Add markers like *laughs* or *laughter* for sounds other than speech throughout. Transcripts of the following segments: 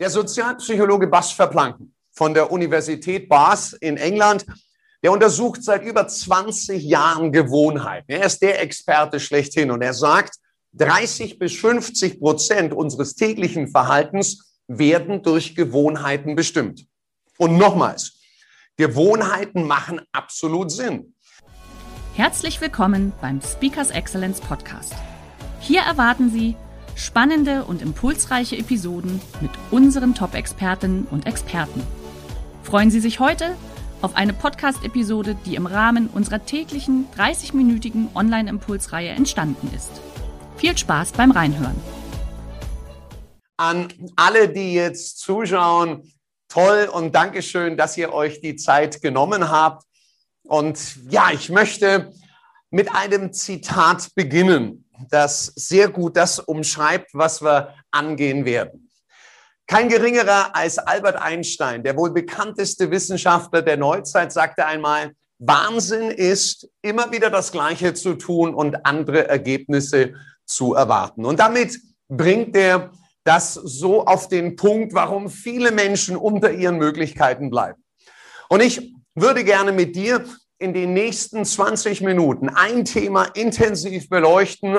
Der Sozialpsychologe Bas Verplanken von der Universität Bath in England, der untersucht seit über 20 Jahren Gewohnheiten. Er ist der Experte schlechthin und er sagt, 30 bis 50 Prozent unseres täglichen Verhaltens werden durch Gewohnheiten bestimmt. Und nochmals, Gewohnheiten machen absolut Sinn. Herzlich willkommen beim Speakers Excellence Podcast. Hier erwarten Sie Spannende und impulsreiche Episoden mit unseren Top-Expertinnen und Experten. Freuen Sie sich heute auf eine Podcast-Episode, die im Rahmen unserer täglichen 30-minütigen Online-Impulsreihe entstanden ist. Viel Spaß beim Reinhören. An alle, die jetzt zuschauen, toll und Dankeschön, dass ihr euch die Zeit genommen habt. Und ja, ich möchte mit einem Zitat beginnen das sehr gut das umschreibt, was wir angehen werden. Kein geringerer als Albert Einstein, der wohl bekannteste Wissenschaftler der Neuzeit, sagte einmal, Wahnsinn ist, immer wieder das Gleiche zu tun und andere Ergebnisse zu erwarten. Und damit bringt er das so auf den Punkt, warum viele Menschen unter ihren Möglichkeiten bleiben. Und ich würde gerne mit dir in den nächsten 20 Minuten ein Thema intensiv beleuchten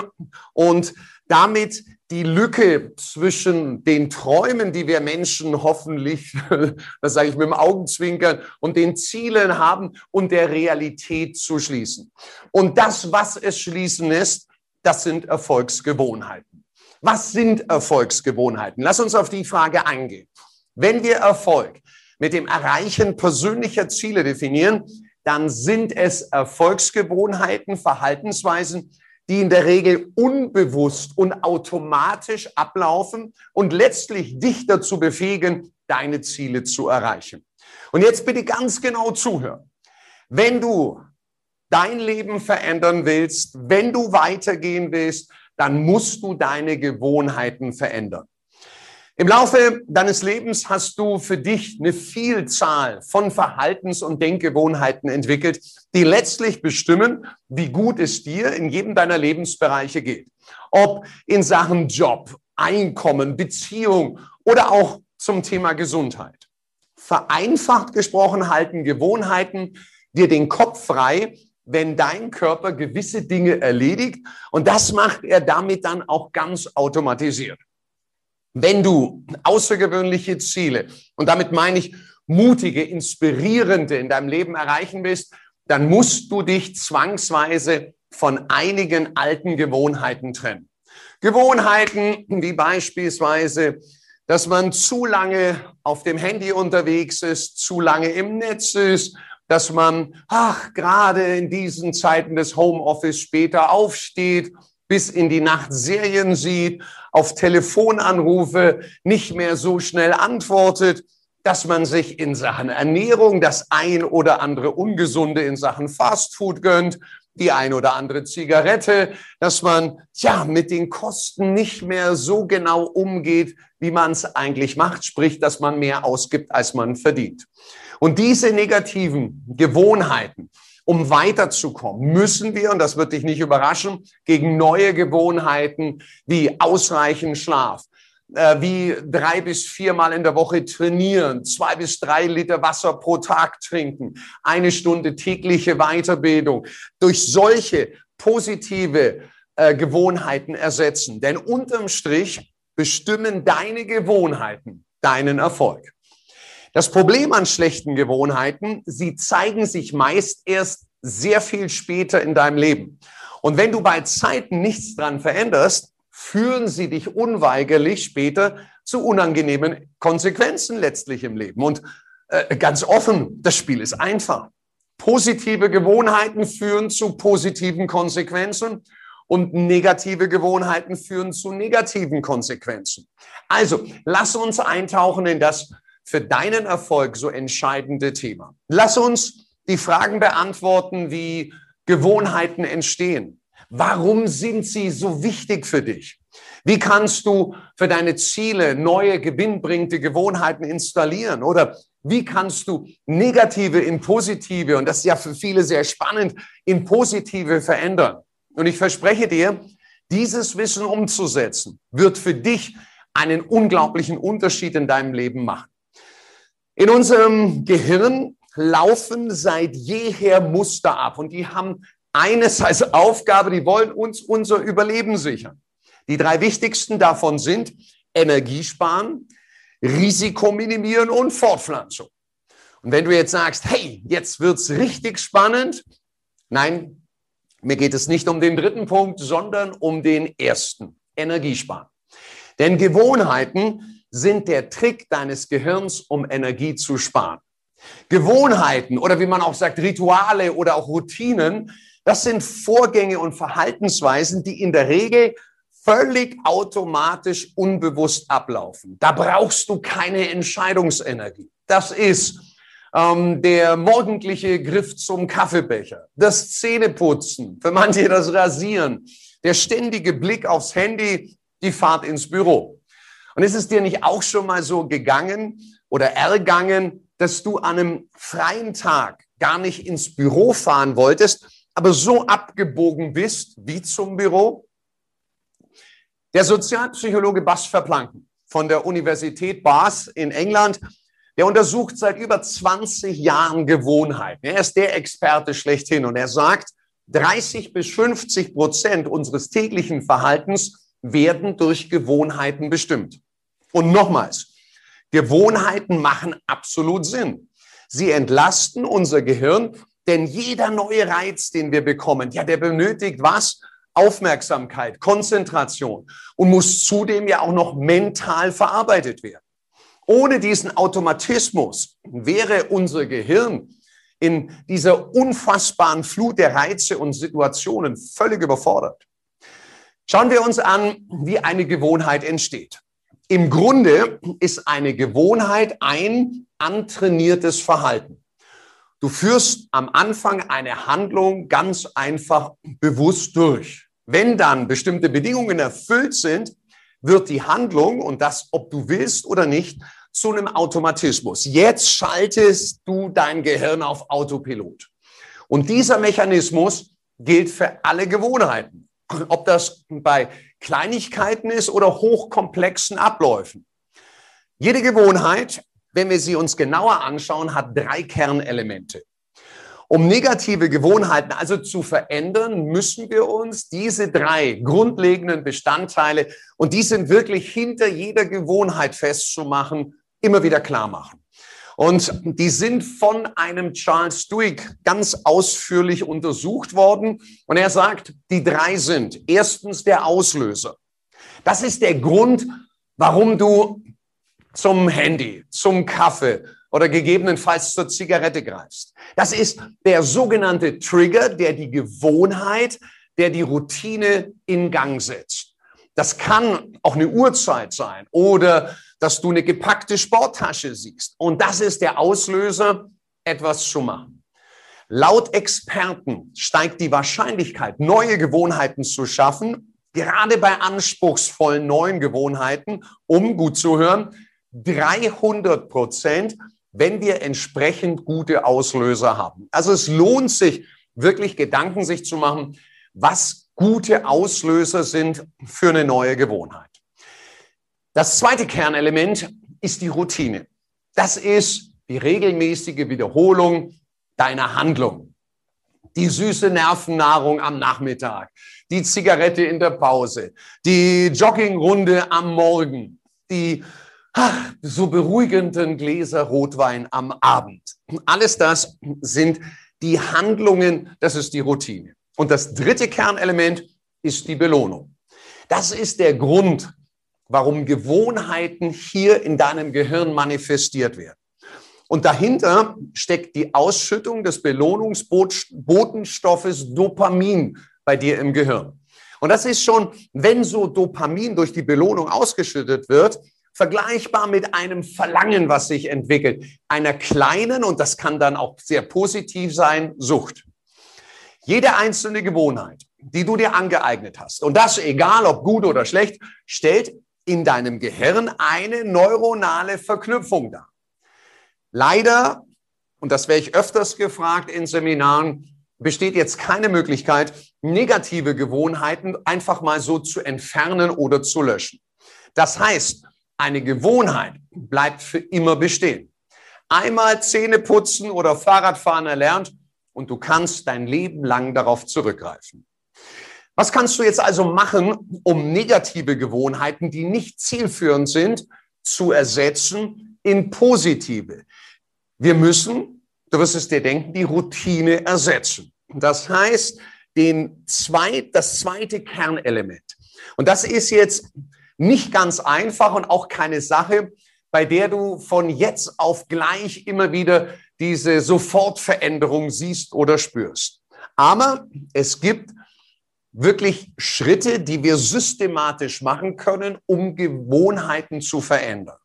und damit die Lücke zwischen den Träumen, die wir Menschen hoffentlich, *laughs* das sage ich mit dem Augenzwinkern, und den Zielen haben und der Realität zu schließen. Und das, was es schließen lässt, das sind Erfolgsgewohnheiten. Was sind Erfolgsgewohnheiten? Lass uns auf die Frage eingehen. Wenn wir Erfolg mit dem Erreichen persönlicher Ziele definieren, dann sind es Erfolgsgewohnheiten, Verhaltensweisen, die in der Regel unbewusst und automatisch ablaufen und letztlich dich dazu befähigen, deine Ziele zu erreichen. Und jetzt bitte ganz genau zuhören. Wenn du dein Leben verändern willst, wenn du weitergehen willst, dann musst du deine Gewohnheiten verändern. Im Laufe deines Lebens hast du für dich eine Vielzahl von Verhaltens- und Denkgewohnheiten entwickelt, die letztlich bestimmen, wie gut es dir in jedem deiner Lebensbereiche geht. Ob in Sachen Job, Einkommen, Beziehung oder auch zum Thema Gesundheit. Vereinfacht gesprochen halten Gewohnheiten dir den Kopf frei, wenn dein Körper gewisse Dinge erledigt. Und das macht er damit dann auch ganz automatisiert. Wenn du außergewöhnliche Ziele, und damit meine ich mutige, inspirierende in deinem Leben erreichen willst, dann musst du dich zwangsweise von einigen alten Gewohnheiten trennen. Gewohnheiten wie beispielsweise, dass man zu lange auf dem Handy unterwegs ist, zu lange im Netz ist, dass man, ach, gerade in diesen Zeiten des Homeoffice später aufsteht, bis in die Nacht Serien sieht, auf Telefonanrufe nicht mehr so schnell antwortet, dass man sich in Sachen Ernährung das ein oder andere Ungesunde in Sachen Fastfood gönnt, die ein oder andere Zigarette, dass man ja mit den Kosten nicht mehr so genau umgeht, wie man es eigentlich macht, sprich, dass man mehr ausgibt, als man verdient. Und diese negativen Gewohnheiten, um weiterzukommen, müssen wir, und das wird dich nicht überraschen, gegen neue Gewohnheiten wie ausreichend Schlaf, äh, wie drei bis viermal in der Woche trainieren, zwei bis drei Liter Wasser pro Tag trinken, eine Stunde tägliche Weiterbildung, durch solche positive äh, Gewohnheiten ersetzen. Denn unterm Strich bestimmen deine Gewohnheiten deinen Erfolg. Das Problem an schlechten Gewohnheiten, sie zeigen sich meist erst sehr viel später in deinem Leben. Und wenn du bei Zeiten nichts dran veränderst, führen sie dich unweigerlich später zu unangenehmen Konsequenzen letztlich im Leben. Und äh, ganz offen, das Spiel ist einfach. Positive Gewohnheiten führen zu positiven Konsequenzen und negative Gewohnheiten führen zu negativen Konsequenzen. Also, lass uns eintauchen in das für deinen Erfolg so entscheidende Thema. Lass uns die Fragen beantworten, wie Gewohnheiten entstehen. Warum sind sie so wichtig für dich? Wie kannst du für deine Ziele neue gewinnbringende Gewohnheiten installieren? Oder wie kannst du negative in positive, und das ist ja für viele sehr spannend, in positive verändern? Und ich verspreche dir, dieses Wissen umzusetzen, wird für dich einen unglaublichen Unterschied in deinem Leben machen. In unserem Gehirn laufen seit jeher Muster ab und die haben eines als Aufgabe, die wollen uns unser Überleben sichern. Die drei wichtigsten davon sind Energiesparen, Risiko minimieren und Fortpflanzung. Und wenn du jetzt sagst, hey, jetzt wird's richtig spannend, nein, mir geht es nicht um den dritten Punkt, sondern um den ersten, Energiesparen. Denn Gewohnheiten sind der Trick deines Gehirns, um Energie zu sparen. Gewohnheiten oder wie man auch sagt, Rituale oder auch Routinen, das sind Vorgänge und Verhaltensweisen, die in der Regel völlig automatisch unbewusst ablaufen. Da brauchst du keine Entscheidungsenergie. Das ist ähm, der morgendliche Griff zum Kaffeebecher, das Zähneputzen, für manche das Rasieren, der ständige Blick aufs Handy, die Fahrt ins Büro. Und ist es dir nicht auch schon mal so gegangen oder ergangen, dass du an einem freien Tag gar nicht ins Büro fahren wolltest, aber so abgebogen bist wie zum Büro? Der Sozialpsychologe Bas Verplanken von der Universität Bath in England, der untersucht seit über 20 Jahren Gewohnheiten. Er ist der Experte schlechthin und er sagt, 30 bis 50 Prozent unseres täglichen Verhaltens werden durch Gewohnheiten bestimmt. Und nochmals, Gewohnheiten machen absolut Sinn. Sie entlasten unser Gehirn, denn jeder neue Reiz, den wir bekommen, ja, der benötigt was? Aufmerksamkeit, Konzentration und muss zudem ja auch noch mental verarbeitet werden. Ohne diesen Automatismus wäre unser Gehirn in dieser unfassbaren Flut der Reize und Situationen völlig überfordert. Schauen wir uns an, wie eine Gewohnheit entsteht. Im Grunde ist eine Gewohnheit ein antrainiertes Verhalten. Du führst am Anfang eine Handlung ganz einfach bewusst durch. Wenn dann bestimmte Bedingungen erfüllt sind, wird die Handlung und das, ob du willst oder nicht, zu einem Automatismus. Jetzt schaltest du dein Gehirn auf Autopilot. Und dieser Mechanismus gilt für alle Gewohnheiten. Ob das bei Kleinigkeiten ist oder hochkomplexen Abläufen. Jede Gewohnheit wenn wir sie uns genauer anschauen, hat drei Kernelemente. Um negative Gewohnheiten also zu verändern, müssen wir uns diese drei grundlegenden Bestandteile, und die sind wirklich hinter jeder Gewohnheit festzumachen, immer wieder klar machen. Und die sind von einem Charles Duhigg ganz ausführlich untersucht worden. Und er sagt, die drei sind erstens der Auslöser. Das ist der Grund, warum du zum Handy, zum Kaffee oder gegebenenfalls zur Zigarette greifst. Das ist der sogenannte Trigger, der die Gewohnheit, der die Routine in Gang setzt. Das kann auch eine Uhrzeit sein oder dass du eine gepackte Sporttasche siehst. Und das ist der Auslöser, etwas zu machen. Laut Experten steigt die Wahrscheinlichkeit, neue Gewohnheiten zu schaffen, gerade bei anspruchsvollen neuen Gewohnheiten, um gut zu hören, 300 Prozent, wenn wir entsprechend gute Auslöser haben. Also es lohnt sich wirklich Gedanken sich zu machen, was gute Auslöser sind für eine neue Gewohnheit. Das zweite Kernelement ist die Routine. Das ist die regelmäßige Wiederholung deiner Handlung. Die süße Nervennahrung am Nachmittag, die Zigarette in der Pause, die Joggingrunde am Morgen, die ach, so beruhigenden Gläser Rotwein am Abend. Alles das sind die Handlungen, das ist die Routine. Und das dritte Kernelement ist die Belohnung. Das ist der Grund, warum Gewohnheiten hier in deinem Gehirn manifestiert werden. Und dahinter steckt die Ausschüttung des Belohnungsbotenstoffes Dopamin bei dir im Gehirn. Und das ist schon, wenn so Dopamin durch die Belohnung ausgeschüttet wird, vergleichbar mit einem Verlangen, was sich entwickelt, einer kleinen, und das kann dann auch sehr positiv sein, Sucht. Jede einzelne Gewohnheit, die du dir angeeignet hast, und das egal ob gut oder schlecht, stellt in deinem Gehirn eine neuronale Verknüpfung dar. Leider, und das werde ich öfters gefragt in Seminaren, besteht jetzt keine Möglichkeit, negative Gewohnheiten einfach mal so zu entfernen oder zu löschen. Das heißt, eine Gewohnheit bleibt für immer bestehen. Einmal Zähne putzen oder Fahrradfahren erlernt und du kannst dein Leben lang darauf zurückgreifen. Was kannst du jetzt also machen, um negative Gewohnheiten, die nicht zielführend sind, zu ersetzen in positive? Wir müssen, du wirst es dir denken, die Routine ersetzen. Das heißt, den zweit, das zweite Kernelement. Und das ist jetzt nicht ganz einfach und auch keine Sache, bei der du von jetzt auf gleich immer wieder diese Sofortveränderung siehst oder spürst. Aber es gibt wirklich Schritte, die wir systematisch machen können, um Gewohnheiten zu verändern.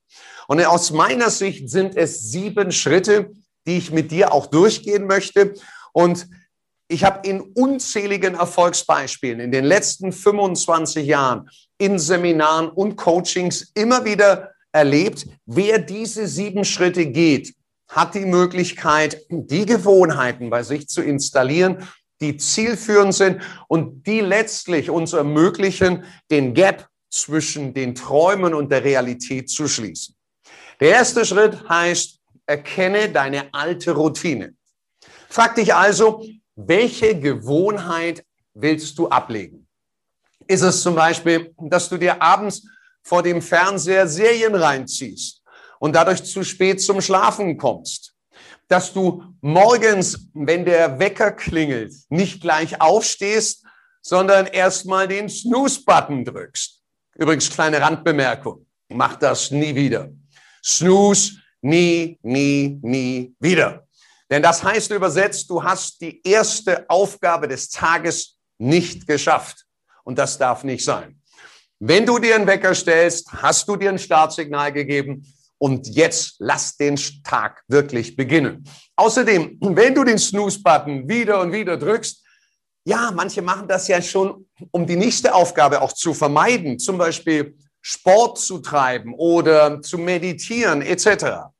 Und aus meiner Sicht sind es sieben Schritte, die ich mit dir auch durchgehen möchte. Und ich habe in unzähligen Erfolgsbeispielen in den letzten 25 Jahren in Seminaren und Coachings immer wieder erlebt, wer diese sieben Schritte geht, hat die Möglichkeit, die Gewohnheiten bei sich zu installieren, die zielführend sind und die letztlich uns ermöglichen, den Gap zwischen den Träumen und der Realität zu schließen. Der erste Schritt heißt, erkenne deine alte Routine. Frag dich also, welche Gewohnheit willst du ablegen? Ist es zum Beispiel, dass du dir abends vor dem Fernseher Serien reinziehst und dadurch zu spät zum Schlafen kommst? Dass du morgens, wenn der Wecker klingelt, nicht gleich aufstehst, sondern erstmal den Snooze-Button drückst. Übrigens, kleine Randbemerkung. Mach das nie wieder. Snooze, nie, nie, nie wieder. Denn das heißt übersetzt, du hast die erste Aufgabe des Tages nicht geschafft. Und das darf nicht sein. Wenn du dir einen Wecker stellst, hast du dir ein Startsignal gegeben und jetzt lass den Tag wirklich beginnen. Außerdem, wenn du den Snooze-Button wieder und wieder drückst, ja, manche machen das ja schon, um die nächste Aufgabe auch zu vermeiden, zum Beispiel Sport zu treiben oder zu meditieren etc.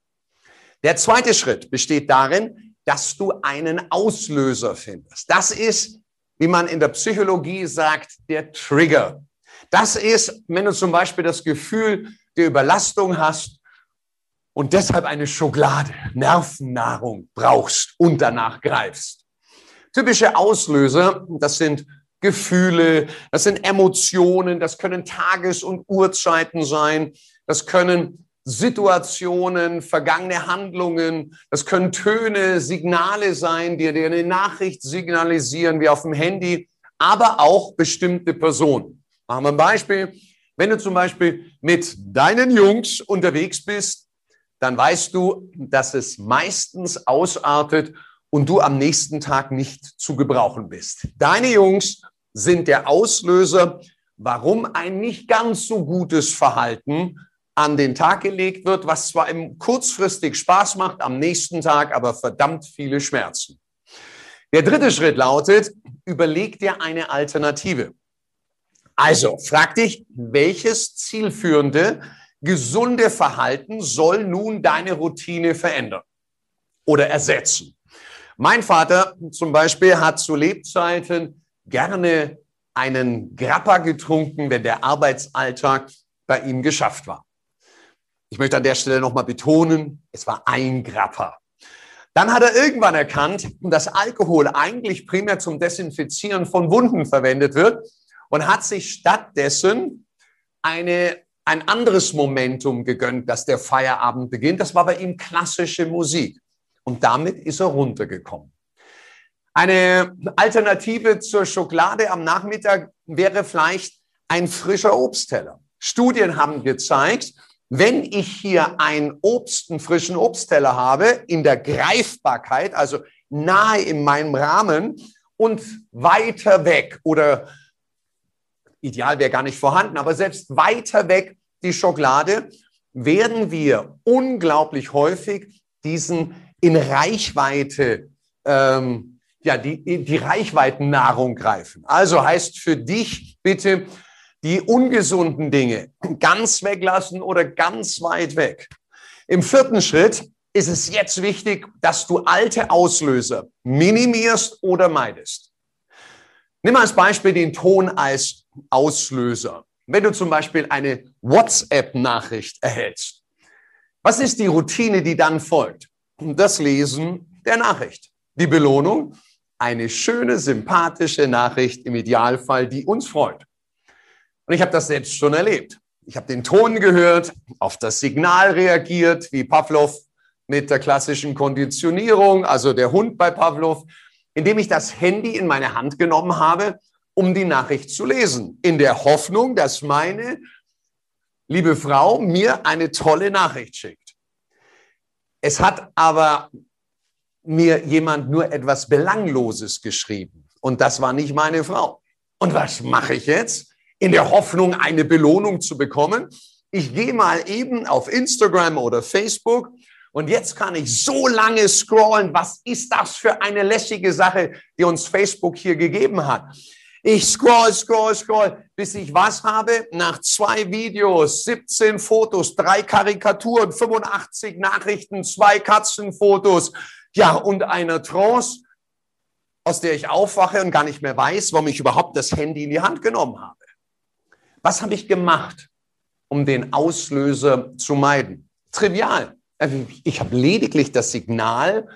Der zweite Schritt besteht darin, dass du einen Auslöser findest. Das ist, wie man in der Psychologie sagt, der Trigger. Das ist, wenn du zum Beispiel das Gefühl der Überlastung hast und deshalb eine Schokolade, Nervennahrung brauchst und danach greifst. Typische Auslöser, das sind Gefühle, das sind Emotionen, das können Tages- und Uhrzeiten sein, das können Situationen, vergangene Handlungen, das können Töne, Signale sein, die dir eine Nachricht signalisieren, wie auf dem Handy, aber auch bestimmte Personen. Machen wir ein Beispiel. Wenn du zum Beispiel mit deinen Jungs unterwegs bist, dann weißt du, dass es meistens ausartet und du am nächsten Tag nicht zu gebrauchen bist. Deine Jungs sind der Auslöser, warum ein nicht ganz so gutes Verhalten an den Tag gelegt wird, was zwar im kurzfristig Spaß macht, am nächsten Tag aber verdammt viele Schmerzen. Der dritte Schritt lautet, überleg dir eine Alternative. Also frag dich, welches zielführende, gesunde Verhalten soll nun deine Routine verändern oder ersetzen? Mein Vater zum Beispiel hat zu Lebzeiten gerne einen Grappa getrunken, wenn der Arbeitsalltag bei ihm geschafft war. Ich möchte an der Stelle nochmal betonen, es war ein Grappa. Dann hat er irgendwann erkannt, dass Alkohol eigentlich primär zum Desinfizieren von Wunden verwendet wird und hat sich stattdessen eine, ein anderes Momentum gegönnt, dass der Feierabend beginnt. Das war bei ihm klassische Musik. Und damit ist er runtergekommen. Eine Alternative zur Schokolade am Nachmittag wäre vielleicht ein frischer Obstteller. Studien haben gezeigt, wenn ich hier einen Obst, einen frischen Obstteller habe, in der Greifbarkeit, also nahe in meinem Rahmen und weiter weg oder ideal wäre gar nicht vorhanden, aber selbst weiter weg die Schokolade, werden wir unglaublich häufig diesen in Reichweite, ähm, ja, die, die Reichweitennahrung greifen. Also heißt für dich bitte die ungesunden Dinge ganz weglassen oder ganz weit weg. Im vierten Schritt ist es jetzt wichtig, dass du alte Auslöser minimierst oder meidest. Nimm als Beispiel den Ton als Auslöser. Wenn du zum Beispiel eine WhatsApp-Nachricht erhältst, was ist die Routine, die dann folgt? Das Lesen der Nachricht. Die Belohnung? Eine schöne, sympathische Nachricht, im Idealfall, die uns freut. Und ich habe das selbst schon erlebt. Ich habe den Ton gehört, auf das Signal reagiert, wie Pavlov mit der klassischen Konditionierung, also der Hund bei Pavlov, indem ich das Handy in meine Hand genommen habe um die Nachricht zu lesen, in der Hoffnung, dass meine liebe Frau mir eine tolle Nachricht schickt. Es hat aber mir jemand nur etwas Belangloses geschrieben und das war nicht meine Frau. Und was mache ich jetzt? In der Hoffnung, eine Belohnung zu bekommen. Ich gehe mal eben auf Instagram oder Facebook und jetzt kann ich so lange scrollen. Was ist das für eine lässige Sache, die uns Facebook hier gegeben hat? Ich scroll, scroll, scroll, bis ich was habe? Nach zwei Videos, 17 Fotos, drei Karikaturen, 85 Nachrichten, zwei Katzenfotos, ja, und einer Trance, aus der ich aufwache und gar nicht mehr weiß, warum ich überhaupt das Handy in die Hand genommen habe. Was habe ich gemacht, um den Auslöser zu meiden? Trivial. Also, ich habe lediglich das Signal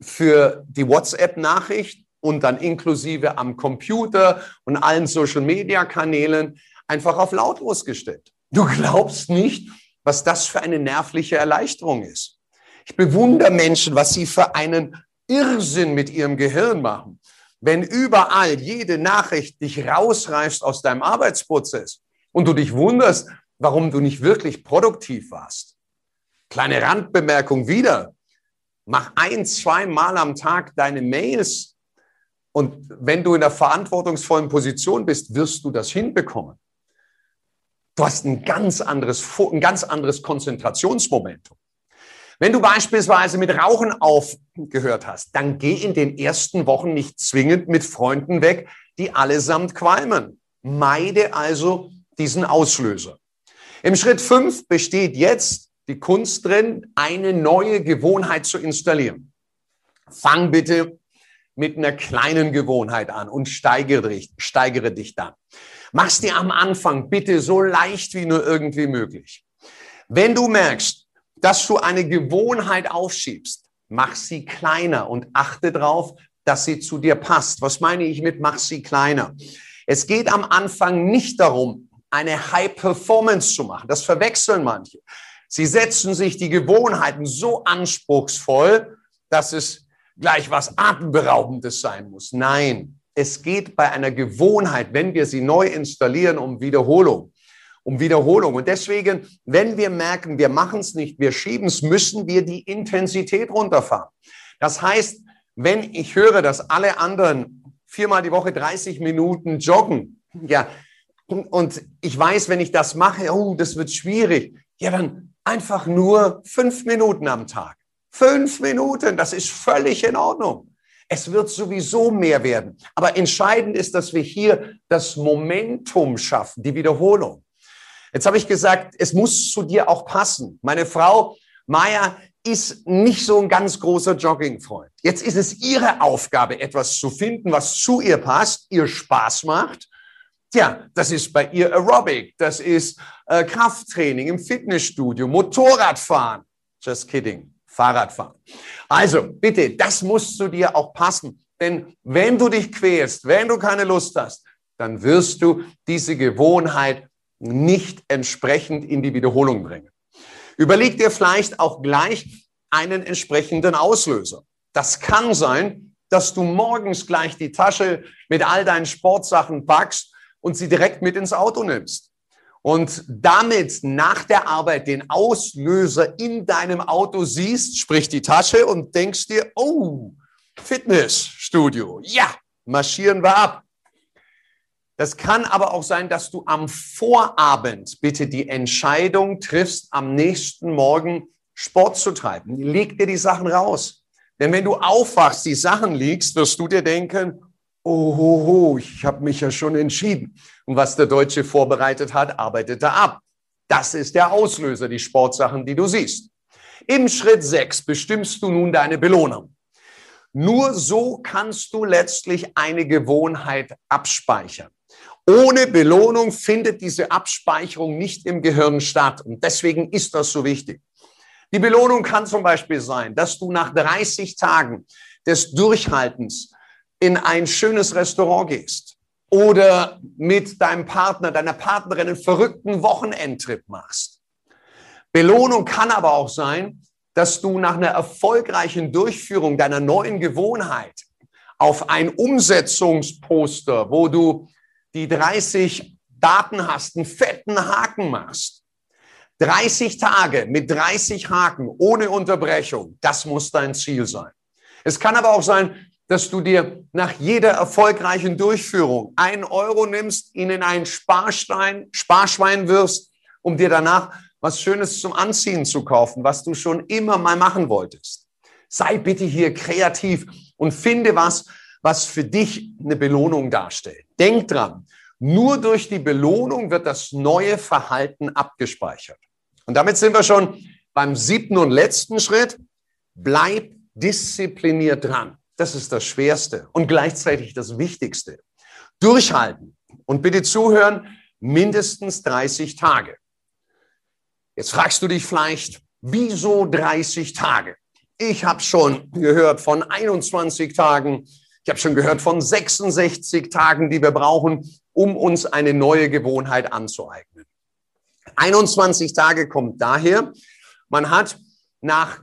für die WhatsApp-Nachricht und dann inklusive am Computer und allen Social-Media-Kanälen einfach auf lautlos gestellt. Du glaubst nicht, was das für eine nervliche Erleichterung ist. Ich bewundere Menschen, was sie für einen Irrsinn mit ihrem Gehirn machen. Wenn überall jede Nachricht dich rausreißt aus deinem Arbeitsprozess und du dich wunderst, warum du nicht wirklich produktiv warst. Kleine Randbemerkung wieder. Mach ein, zwei Mal am Tag deine Mails und wenn du in einer verantwortungsvollen Position bist, wirst du das hinbekommen. Du hast ein ganz anderes, ein ganz anderes Konzentrationsmomentum. Wenn du beispielsweise mit Rauchen aufgehört hast, dann geh in den ersten Wochen nicht zwingend mit Freunden weg, die allesamt qualmen. Meide also diesen Auslöser. Im Schritt fünf besteht jetzt die Kunst drin, eine neue Gewohnheit zu installieren. Fang bitte mit einer kleinen Gewohnheit an und steigere dich, steigere dich dann. Mach's dir am Anfang bitte so leicht wie nur irgendwie möglich. Wenn du merkst, dass du eine Gewohnheit aufschiebst, mach sie kleiner und achte darauf, dass sie zu dir passt. Was meine ich mit mach sie kleiner? Es geht am Anfang nicht darum, eine High Performance zu machen. Das verwechseln manche. Sie setzen sich die Gewohnheiten so anspruchsvoll, dass es gleich was Atemberaubendes sein muss. Nein, es geht bei einer Gewohnheit, wenn wir sie neu installieren, um Wiederholung. Um Wiederholung. Und deswegen, wenn wir merken, wir machen es nicht, wir schieben es, müssen wir die Intensität runterfahren. Das heißt, wenn ich höre, dass alle anderen viermal die Woche 30 Minuten joggen, ja, und ich weiß, wenn ich das mache, oh, das wird schwierig, ja, dann einfach nur fünf Minuten am Tag. Fünf Minuten, das ist völlig in Ordnung. Es wird sowieso mehr werden. Aber entscheidend ist, dass wir hier das Momentum schaffen, die Wiederholung. Jetzt habe ich gesagt, es muss zu dir auch passen. Meine Frau Maya ist nicht so ein ganz großer Joggingfreund. Jetzt ist es ihre Aufgabe, etwas zu finden, was zu ihr passt, ihr Spaß macht. Tja, das ist bei ihr Aerobic, das ist äh, Krafttraining im Fitnessstudio, Motorradfahren. Just kidding. Fahrradfahren. Also bitte, das muss zu dir auch passen. Denn wenn du dich quälst, wenn du keine Lust hast, dann wirst du diese Gewohnheit nicht entsprechend in die Wiederholung bringen. Überleg dir vielleicht auch gleich einen entsprechenden Auslöser. Das kann sein, dass du morgens gleich die Tasche mit all deinen Sportsachen packst und sie direkt mit ins Auto nimmst und damit nach der Arbeit den Auslöser in deinem Auto siehst, sprich die Tasche und denkst dir, oh, Fitnessstudio, ja, marschieren wir ab. Das kann aber auch sein, dass du am Vorabend bitte die Entscheidung triffst, am nächsten Morgen Sport zu treiben. Leg dir die Sachen raus. Denn wenn du aufwachst, die Sachen liegst, wirst du dir denken, oh, ich habe mich ja schon entschieden. Und was der Deutsche vorbereitet hat, arbeitet er ab. Das ist der Auslöser, die Sportsachen, die du siehst. Im Schritt 6 bestimmst du nun deine Belohnung. Nur so kannst du letztlich eine Gewohnheit abspeichern. Ohne Belohnung findet diese Abspeicherung nicht im Gehirn statt. Und deswegen ist das so wichtig. Die Belohnung kann zum Beispiel sein, dass du nach 30 Tagen des Durchhaltens in ein schönes Restaurant gehst oder mit deinem Partner, deiner Partnerin einen verrückten Wochenendtrip machst. Belohnung kann aber auch sein, dass du nach einer erfolgreichen Durchführung deiner neuen Gewohnheit auf ein Umsetzungsposter, wo du die 30 Daten hast, einen fetten Haken machst. 30 Tage mit 30 Haken ohne Unterbrechung, das muss dein Ziel sein. Es kann aber auch sein, dass du dir nach jeder erfolgreichen Durchführung einen Euro nimmst, ihn in einen Sparstein, Sparschwein wirfst, um dir danach was Schönes zum Anziehen zu kaufen, was du schon immer mal machen wolltest. Sei bitte hier kreativ und finde was, was für dich eine Belohnung darstellt. Denk dran, nur durch die Belohnung wird das neue Verhalten abgespeichert. Und damit sind wir schon beim siebten und letzten Schritt. Bleib diszipliniert dran. Das ist das Schwerste und gleichzeitig das Wichtigste. Durchhalten und bitte zuhören, mindestens 30 Tage. Jetzt fragst du dich vielleicht, wieso 30 Tage? Ich habe schon gehört von 21 Tagen, ich habe schon gehört von 66 Tagen, die wir brauchen, um uns eine neue Gewohnheit anzueignen. 21 Tage kommt daher, man hat nach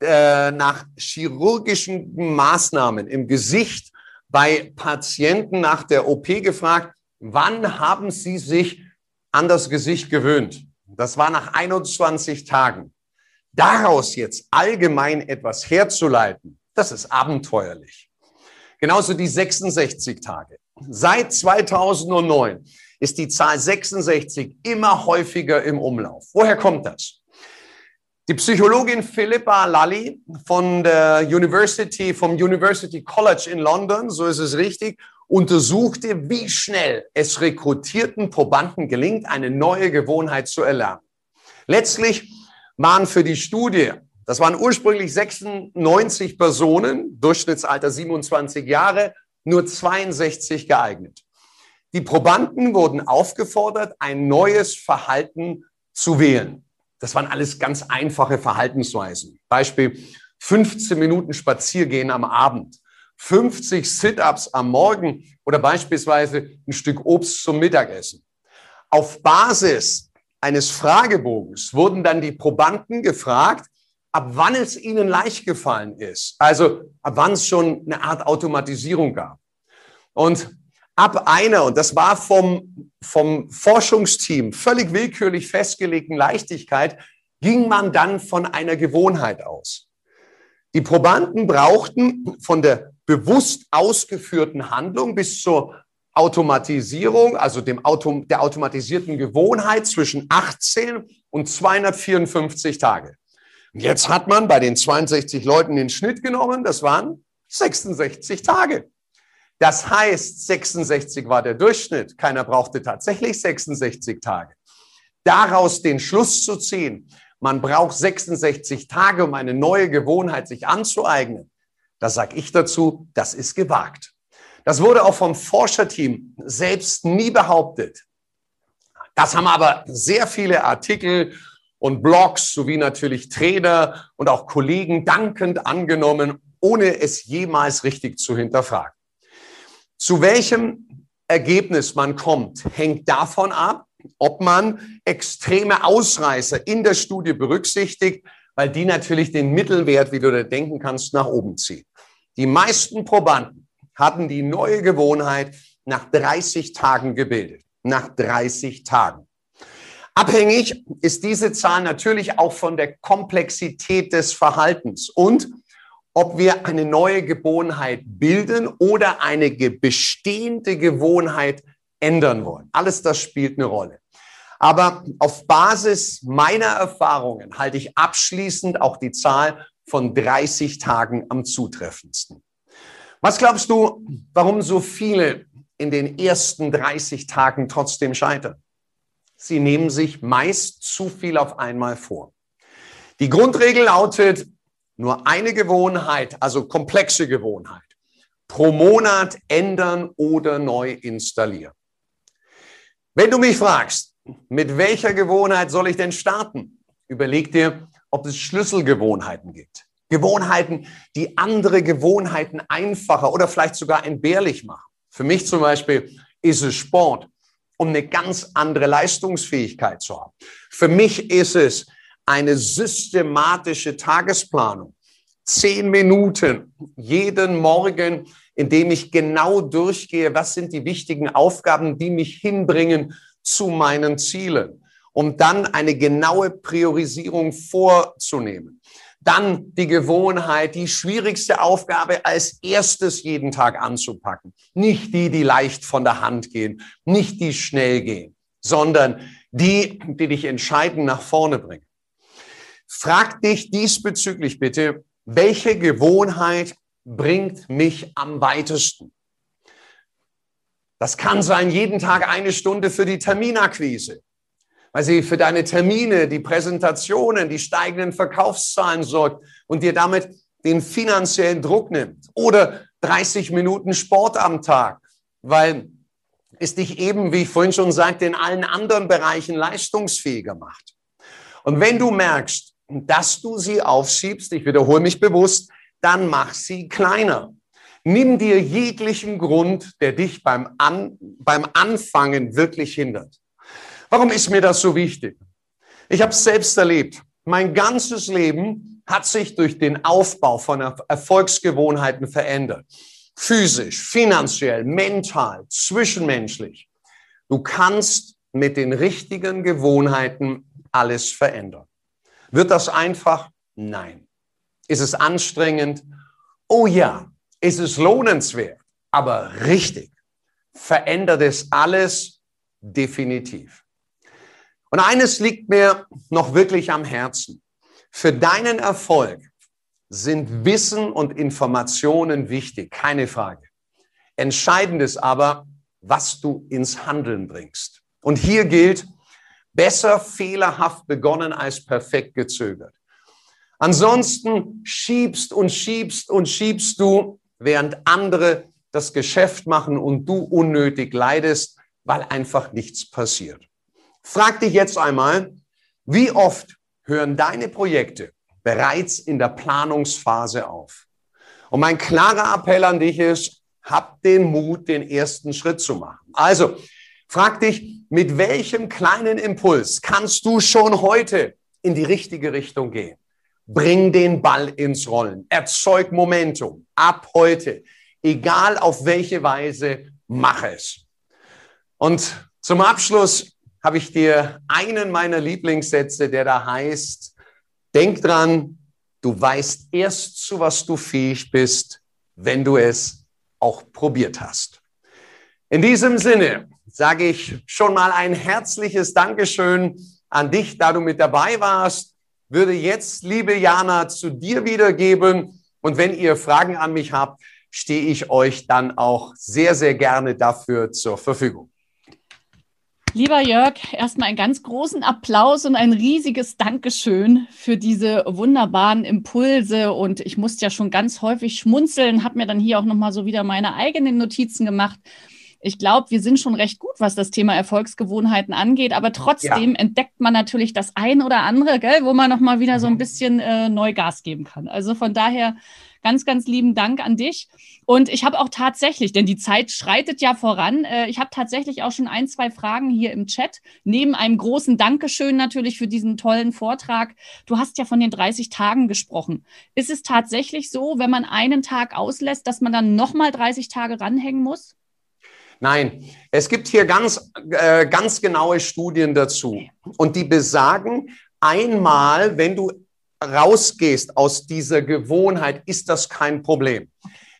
äh, nach chirurgischen Maßnahmen im Gesicht bei Patienten nach der OP gefragt, wann haben Sie sich an das Gesicht gewöhnt? Das war nach 21 Tagen. Daraus jetzt allgemein etwas herzuleiten, das ist abenteuerlich. Genauso die 66 Tage. Seit 2009 ist die Zahl 66 immer häufiger im Umlauf. Woher kommt das? Die Psychologin Philippa Lally von der University, vom University College in London, so ist es richtig, untersuchte, wie schnell es rekrutierten Probanden gelingt, eine neue Gewohnheit zu erlernen. Letztlich waren für die Studie, das waren ursprünglich 96 Personen, Durchschnittsalter 27 Jahre, nur 62 geeignet. Die Probanden wurden aufgefordert, ein neues Verhalten zu wählen. Das waren alles ganz einfache Verhaltensweisen. Beispiel 15 Minuten Spaziergehen am Abend, 50 Sit-ups am Morgen oder beispielsweise ein Stück Obst zum Mittagessen. Auf Basis eines Fragebogens wurden dann die Probanden gefragt, ab wann es ihnen leicht gefallen ist. Also ab wann es schon eine Art Automatisierung gab. Und ab einer, und das war vom, vom Forschungsteam völlig willkürlich festgelegten Leichtigkeit, ging man dann von einer Gewohnheit aus. Die Probanden brauchten von der bewusst ausgeführten Handlung bis zur Automatisierung, also dem Auto, der automatisierten Gewohnheit zwischen 18 und 254 Tage. Und jetzt hat man bei den 62 Leuten den Schnitt genommen, das waren 66 Tage. Das heißt, 66 war der Durchschnitt. Keiner brauchte tatsächlich 66 Tage. Daraus den Schluss zu ziehen, man braucht 66 Tage, um eine neue Gewohnheit sich anzueignen. Da sage ich dazu, das ist gewagt. Das wurde auch vom Forscherteam selbst nie behauptet. Das haben aber sehr viele Artikel und Blogs sowie natürlich Trainer und auch Kollegen dankend angenommen, ohne es jemals richtig zu hinterfragen. Zu welchem Ergebnis man kommt, hängt davon ab, ob man extreme Ausreißer in der Studie berücksichtigt, weil die natürlich den Mittelwert, wie du da denken kannst, nach oben ziehen. Die meisten Probanden hatten die neue Gewohnheit nach 30 Tagen gebildet. Nach 30 Tagen. Abhängig ist diese Zahl natürlich auch von der Komplexität des Verhaltens und ob wir eine neue Gewohnheit bilden oder eine bestehende Gewohnheit ändern wollen. Alles das spielt eine Rolle. Aber auf Basis meiner Erfahrungen halte ich abschließend auch die Zahl von 30 Tagen am zutreffendsten. Was glaubst du, warum so viele in den ersten 30 Tagen trotzdem scheitern? Sie nehmen sich meist zu viel auf einmal vor. Die Grundregel lautet, nur eine Gewohnheit, also komplexe Gewohnheit, pro Monat ändern oder neu installieren. Wenn du mich fragst, mit welcher Gewohnheit soll ich denn starten? Überleg dir, ob es Schlüsselgewohnheiten gibt. Gewohnheiten, die andere Gewohnheiten einfacher oder vielleicht sogar entbehrlich machen. Für mich zum Beispiel ist es Sport, um eine ganz andere Leistungsfähigkeit zu haben. Für mich ist es eine systematische Tagesplanung. Zehn Minuten jeden Morgen, in dem ich genau durchgehe, was sind die wichtigen Aufgaben, die mich hinbringen zu meinen Zielen, um dann eine genaue Priorisierung vorzunehmen. Dann die Gewohnheit, die schwierigste Aufgabe als erstes jeden Tag anzupacken. Nicht die, die leicht von der Hand gehen, nicht die schnell gehen, sondern die, die dich entscheidend nach vorne bringen. Frag dich diesbezüglich bitte, welche Gewohnheit bringt mich am weitesten? Das kann sein, jeden Tag eine Stunde für die Terminakquise weil sie für deine Termine, die Präsentationen, die steigenden Verkaufszahlen sorgt und dir damit den finanziellen Druck nimmt. Oder 30 Minuten Sport am Tag, weil es dich eben, wie ich vorhin schon sagte, in allen anderen Bereichen leistungsfähiger macht. Und wenn du merkst, dass du sie aufschiebst, ich wiederhole mich bewusst, dann mach sie kleiner. Nimm dir jeglichen Grund, der dich beim, An beim Anfangen wirklich hindert. Warum ist mir das so wichtig? Ich habe es selbst erlebt. Mein ganzes Leben hat sich durch den Aufbau von Erfolgsgewohnheiten verändert. Physisch, finanziell, mental, zwischenmenschlich. Du kannst mit den richtigen Gewohnheiten alles verändern. Wird das einfach? Nein. Ist es anstrengend? Oh ja. Ist es lohnenswert? Aber richtig. Verändert es alles definitiv. Und eines liegt mir noch wirklich am Herzen. Für deinen Erfolg sind Wissen und Informationen wichtig, keine Frage. Entscheidend ist aber, was du ins Handeln bringst. Und hier gilt, besser fehlerhaft begonnen als perfekt gezögert. Ansonsten schiebst und schiebst und schiebst du, während andere das Geschäft machen und du unnötig leidest, weil einfach nichts passiert. Frag dich jetzt einmal, wie oft hören deine Projekte bereits in der Planungsphase auf? Und mein klarer Appell an dich ist, hab den Mut, den ersten Schritt zu machen. Also, frag dich, mit welchem kleinen Impuls kannst du schon heute in die richtige Richtung gehen? Bring den Ball ins Rollen. Erzeug Momentum. Ab heute. Egal auf welche Weise, mach es. Und zum Abschluss habe ich dir einen meiner Lieblingssätze, der da heißt, denk dran, du weißt erst, zu was du fähig bist, wenn du es auch probiert hast. In diesem Sinne sage ich schon mal ein herzliches Dankeschön an dich, da du mit dabei warst. Würde jetzt, liebe Jana, zu dir wiedergeben. Und wenn ihr Fragen an mich habt, stehe ich euch dann auch sehr, sehr gerne dafür zur Verfügung. Lieber Jörg, erstmal einen ganz großen Applaus und ein riesiges Dankeschön für diese wunderbaren Impulse. Und ich musste ja schon ganz häufig schmunzeln, habe mir dann hier auch nochmal so wieder meine eigenen Notizen gemacht. Ich glaube, wir sind schon recht gut, was das Thema Erfolgsgewohnheiten angeht, aber trotzdem ja. entdeckt man natürlich das ein oder andere, gell, wo man nochmal wieder so ein mhm. bisschen äh, neu Gas geben kann. Also von daher Ganz, ganz lieben Dank an dich. Und ich habe auch tatsächlich, denn die Zeit schreitet ja voran, äh, ich habe tatsächlich auch schon ein, zwei Fragen hier im Chat, neben einem großen Dankeschön natürlich für diesen tollen Vortrag. Du hast ja von den 30 Tagen gesprochen. Ist es tatsächlich so, wenn man einen Tag auslässt, dass man dann nochmal 30 Tage ranhängen muss? Nein, es gibt hier ganz, äh, ganz genaue Studien dazu. Und die besagen, einmal, wenn du rausgehst aus dieser Gewohnheit, ist das kein Problem.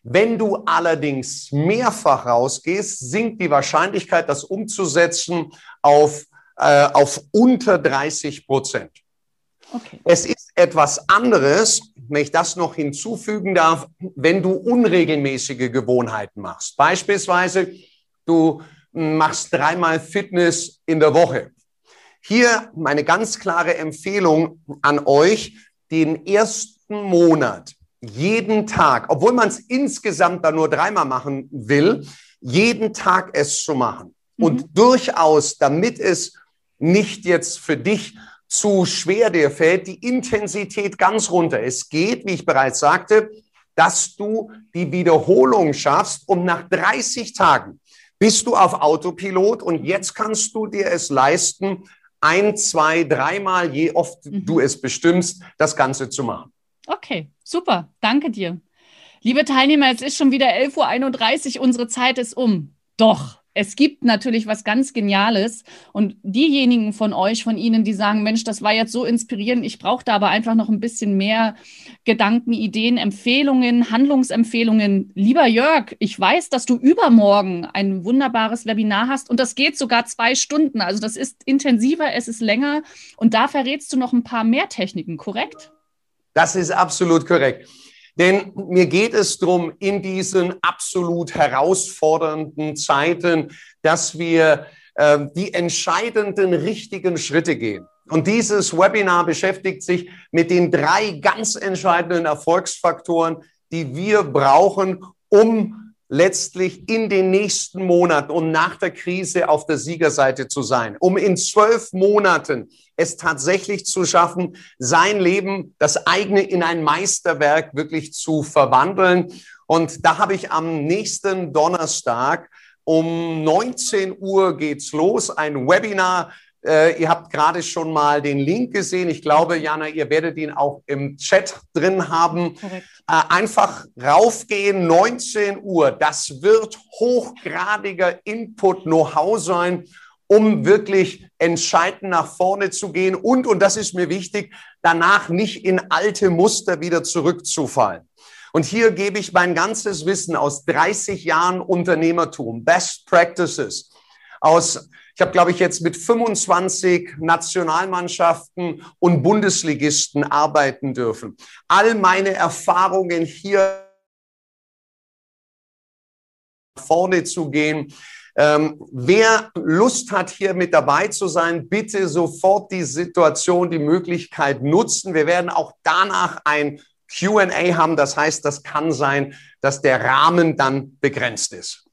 Wenn du allerdings mehrfach rausgehst, sinkt die Wahrscheinlichkeit, das umzusetzen, auf, äh, auf unter 30 Prozent. Okay. Es ist etwas anderes, wenn ich das noch hinzufügen darf, wenn du unregelmäßige Gewohnheiten machst. Beispielsweise, du machst dreimal Fitness in der Woche. Hier meine ganz klare Empfehlung an euch, den ersten Monat jeden Tag, obwohl man es insgesamt dann nur dreimal machen will, jeden Tag es zu machen. Mhm. Und durchaus, damit es nicht jetzt für dich zu schwer dir fällt, die Intensität ganz runter. Es geht, wie ich bereits sagte, dass du die Wiederholung schaffst und nach 30 Tagen bist du auf Autopilot und jetzt kannst du dir es leisten, ein, zwei, dreimal, je oft mhm. du es bestimmst, das Ganze zu machen. Okay, super. Danke dir. Liebe Teilnehmer, es ist schon wieder 11.31 Uhr. Unsere Zeit ist um. Doch, es gibt natürlich was ganz Geniales. Und diejenigen von euch, von Ihnen, die sagen, Mensch, das war jetzt so inspirierend, ich brauche da aber einfach noch ein bisschen mehr Gedanken, Ideen, Empfehlungen, Handlungsempfehlungen. Lieber Jörg, ich weiß, dass du übermorgen ein wunderbares Webinar hast und das geht sogar zwei Stunden. Also das ist intensiver, es ist länger und da verrätst du noch ein paar mehr Techniken, korrekt? Das ist absolut korrekt. Denn mir geht es darum, in diesen absolut herausfordernden Zeiten, dass wir äh, die entscheidenden richtigen Schritte gehen. Und dieses Webinar beschäftigt sich mit den drei ganz entscheidenden Erfolgsfaktoren, die wir brauchen, um letztlich in den nächsten Monaten und nach der Krise auf der Siegerseite zu sein, um in zwölf Monaten es tatsächlich zu schaffen, sein Leben, das eigene in ein Meisterwerk wirklich zu verwandeln. Und da habe ich am nächsten Donnerstag um 19 Uhr geht's los, ein Webinar äh, ihr habt gerade schon mal den Link gesehen. Ich glaube, Jana, ihr werdet ihn auch im Chat drin haben. Äh, einfach raufgehen, 19 Uhr. Das wird hochgradiger Input-Know-how sein, um wirklich entscheidend nach vorne zu gehen und, und das ist mir wichtig, danach nicht in alte Muster wieder zurückzufallen. Und hier gebe ich mein ganzes Wissen aus 30 Jahren Unternehmertum, Best Practices, aus ich habe, glaube ich, jetzt mit 25 Nationalmannschaften und Bundesligisten arbeiten dürfen. All meine Erfahrungen hier vorne zu gehen. Ähm, wer Lust hat, hier mit dabei zu sein, bitte sofort die Situation, die Möglichkeit nutzen. Wir werden auch danach ein QA haben. Das heißt, das kann sein, dass der Rahmen dann begrenzt ist.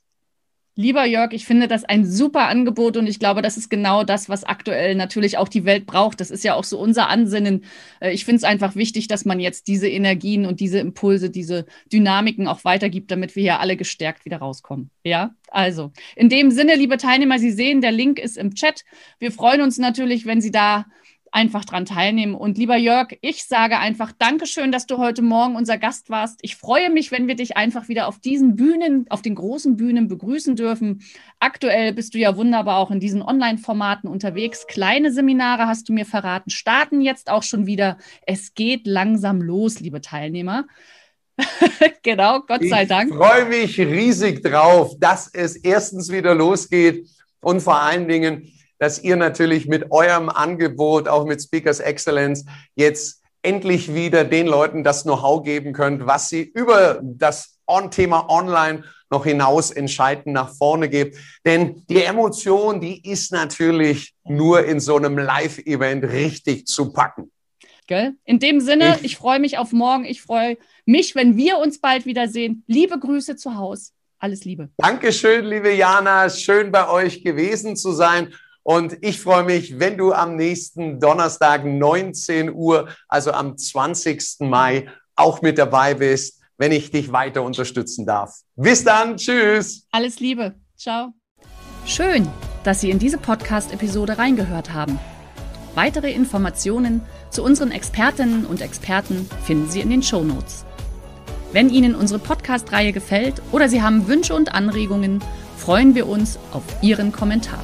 Lieber Jörg, ich finde das ein super Angebot und ich glaube, das ist genau das, was aktuell natürlich auch die Welt braucht. Das ist ja auch so unser Ansinnen. Äh, ich finde es einfach wichtig, dass man jetzt diese Energien und diese Impulse, diese Dynamiken auch weitergibt, damit wir hier alle gestärkt wieder rauskommen. Ja, also in dem Sinne, liebe Teilnehmer, Sie sehen, der Link ist im Chat. Wir freuen uns natürlich, wenn Sie da einfach dran teilnehmen. Und lieber Jörg, ich sage einfach Dankeschön, dass du heute Morgen unser Gast warst. Ich freue mich, wenn wir dich einfach wieder auf diesen Bühnen, auf den großen Bühnen begrüßen dürfen. Aktuell bist du ja wunderbar auch in diesen Online-Formaten unterwegs. Kleine Seminare hast du mir verraten, starten jetzt auch schon wieder. Es geht langsam los, liebe Teilnehmer. *laughs* genau, Gott sei Dank. Ich freue mich riesig drauf, dass es erstens wieder losgeht und vor allen Dingen, dass ihr natürlich mit eurem Angebot, auch mit Speakers Excellence, jetzt endlich wieder den Leuten das Know-how geben könnt, was sie über das On-Thema Online noch hinaus entscheidend nach vorne gibt. Denn die Emotion, die ist natürlich nur in so einem Live-Event richtig zu packen. Gell? In dem Sinne, ich, ich freue mich auf morgen. Ich freue mich, wenn wir uns bald wiedersehen. Liebe Grüße zu Hause. Alles Liebe. Dankeschön, liebe Jana. Schön bei euch gewesen zu sein. Und ich freue mich, wenn du am nächsten Donnerstag 19 Uhr, also am 20. Mai, auch mit dabei bist, wenn ich dich weiter unterstützen darf. Bis dann, tschüss. Alles Liebe. Ciao. Schön, dass Sie in diese Podcast-Episode reingehört haben. Weitere Informationen zu unseren Expertinnen und Experten finden Sie in den Show Notes. Wenn Ihnen unsere Podcast-Reihe gefällt oder Sie haben Wünsche und Anregungen, freuen wir uns auf Ihren Kommentar.